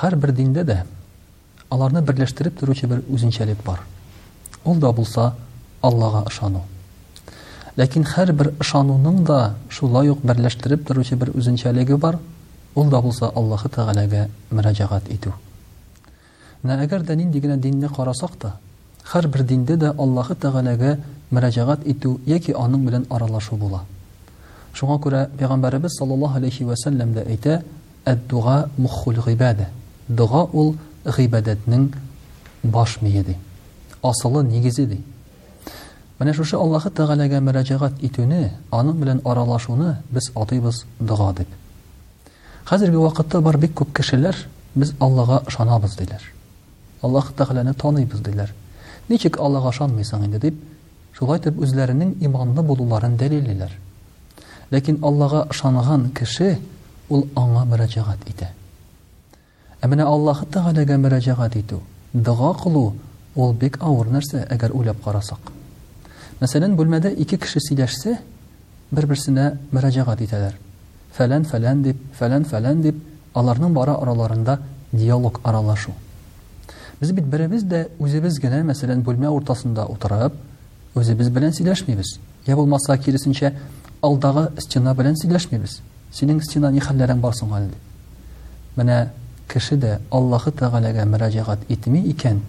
Һәрбер диндә дә аларны берләштереп торучы бер үзенчәлек бар. Ул да булса Аллага ышану. Ләкин һәрбер ышануның да шулай ук берләштереп торучы бер үзенчәлеге бар, ул да булса Аллаһы Тәгаләгә мөрәҗәгать итү. Менә әгәр дә нинди генә динне карасак та, һәрбер диндә дә Аллаһы Тәгаләгә мөрәҗәгать итү яки аның белән аралашу була. Шуңа күрә Пәйгамбәребез саллаллаһу алейхи вә сәлләм дә әйтә, Әд-дуга муххул гыйбадә, дога ул гыйбадәтнең баш мие, ди. Асылы, нигезе, ди. Менә шушы Аллаһы Тәгаләгә мөрәҗәгать итүне, аның белән аралашуны без атыйбыз дога дип. Хәзерге вакытта бар бик күп кешеләр, без Аллага ышанабыз, диләр. Аллаһы Тәгаләне таныйбыз, диләр. Ничек Аллага ышанмыйсың инде, дип, шулай итеп үзләренең иманлы булуларын дәлиллиләр. Ләкин Аллага ышанган кеше ул аңа мөрәҗәгать итә. Ә менә Аллаһы Тәгаләгә мөрәҗәгать итү, дога кылу ул бик авыр нәрсә, әгәр уйлап карасак. Мәсәлән, бүлмәдә ике кеше сөйләшсә, бер-берсенә мөрәҗәгать итәләр. Фәлән, фәлән дип, фәлән, фәлән дип, аларның бары араларында диалог, аралашу. Без бит беребез дә үзебез генә, мәсәлән, бүлмә уртасында утырып, Үзебез белән сөйләшмибез. Я булмаса, киресенчә, алдагы стена белән сөйләшмибез. Синең стена ни хәлләрең бар соң әле? Менә кеше дә Аллаһы Тәгаләгә мөрәҗәгать итми икән,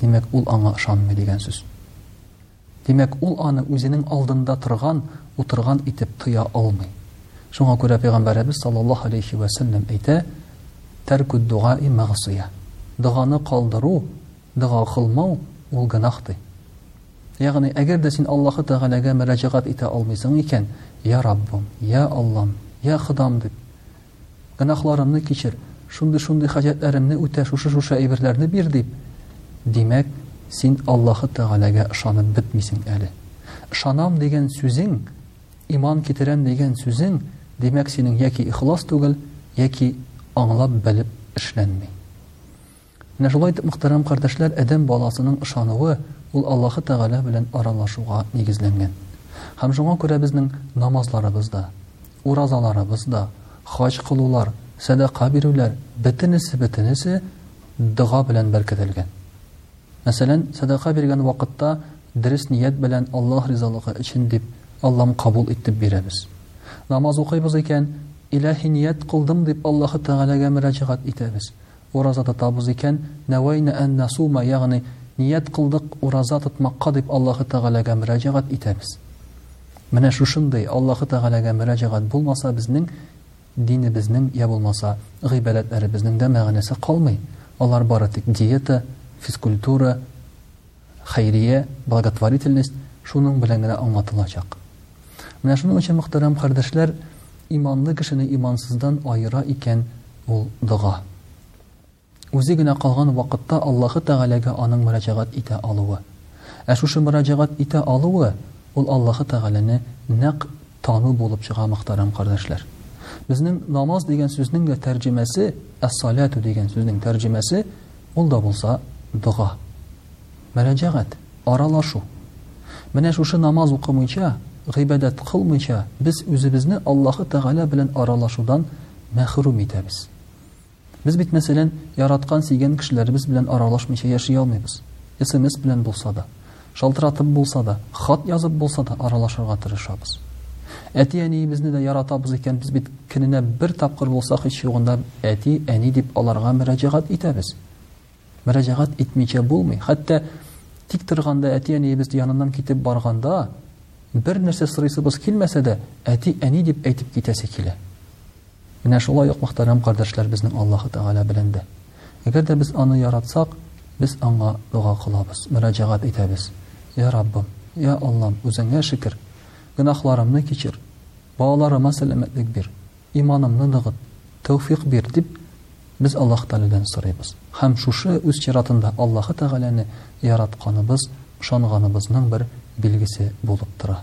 димәк, ул аңа ышанмый дигән сүз. Димәк, ул аны үзенең алдында торган, утырган итеп тоя алмый. Шуңа күрә пәйгамбәребез саллаллаһу алейхи вә сәлләм әйтә: "Тәркүд дугаи мәгъсия". Доганы калдыру Дога кылмау, ул гөнаһ, ди. Ягъни, әгәр дә син Аллаһы Тәгаләгә мөрәҗәгать итә алмыйсың икән, Йә Раббым, йә Аллам, йә Ходам дип, гөнаһларымны кичер, шундый-шундый хаҗәтләремне үтә, шушы-шушы әйберләрне бир дип, димәк, син Аллаһы Тәгаләгә ышанып бетмисең әле. Ышанам дигән сүзең, иман китерәм дигән сүзең, димәк, синең яки ихлас түгел, яки аңлап-белеп эшләнми. Менә шулай итеп, мөхтәрәм кардәшләр, адәм баласының ышануы ул Аллаһы Тәгалә белән аралашуга нигезләнгән. Һәм шуңа күрә безнең намазларыбыз да, уразаларыбыз да, хаҗ кылулар, сәдака бирүләр, бөтенесе-бөтенесе дога белән беркетелгән. Мәсәлән, сәдака биргән вакытта дөрес ният белән Аллаһ ризалыгы өчен дип, Аллам кабул ит дип бирәбез. Намаз укыйбыз икән, илаһи ният кылдым дип Аллаһы Тәгаләгә мөрәҗәгать итәбез. Ураза тотабыз икән, нәвәйнә ән нәсума, ягъни Ният кылдык ураза тотмакка дип Аллаһы Тәгаләгә мөрәҗәгать итәбез. Менә шушындый Аллаһы Тәгаләгә мөрәҗәгать булмаса безнең динебезнең йә булмаса гыйбадәтләребезнең дә мәгънәсе калмый, алар бары тик диета, физкультура, Хәйрия, благотворительность шуның белән генә аңлатылачак. Менә шуның өчен, мөхтәрәм кардәшләр, иманлы кешене имансыздан аера икән ул дога. Үзе генә калган вакытта Аллаһы Тәгаләгә аның мөрәҗәгать итә алуы. Ә шушы мөрәҗәгать итә алуы, ул Аллаһы Тәгаләне нәкъ тану булып чыга, мөхтәрәм кардәшләр. Безнең намаз дигән сүзнең дә тәрҗемәсе, әс-саләтү дигән сүзнең тәрҗемәсе, Ул да булса дога. Мөрәҗәгать, аралашу. Менә шушы намаз укымыйча, гыйбадәт кылмыйча без үзебезне Аллаһы Тәгалә белән аралашудан мәхрүм итәбез. Без бит, мәсәлән, яраткан, сөйгән кешеләребез белән аралашмыйча яши алмыйбыз. Смс белән булса да. Шалтыратып булса да, хат язып булса да аралашырга тырышабыз. Әти-әниебезне дә яратабыз икән, без бит көненә бер тапкыр булса һич югында әти, әни дип аларга мөрәҗәгать итәбез. Мөрәҗәгать итмичә булмый. Хәтта тик торганда әти-әниебез яныннан китеп барганда, бер нәрсә сорыйсыбыз килмәсә дә, әти, әни дип әйтеп китәсе килә. Менә шулай ук мөхтәрәм кардәшләр безнең Аллаһы Тәгалә белән дә. Әгәр дә без Аны яратсак, без Аңа дога кылабыз, мөрәҗәгать итәбез, Йә Раббым, йә Аллам, Үзеңә шөкер, гөнаһларымны кичер, балаларыма сәламәтлек бир, иманымны ныгыт, тәүфыйк бир, дип без Аллаһы Тәгаләдән сорыйбыз. Һәм шушы, үз чиратында, Аллаһы Тәгаләне яратканыбыз, ышанганыбызның бер билгесе булып тора.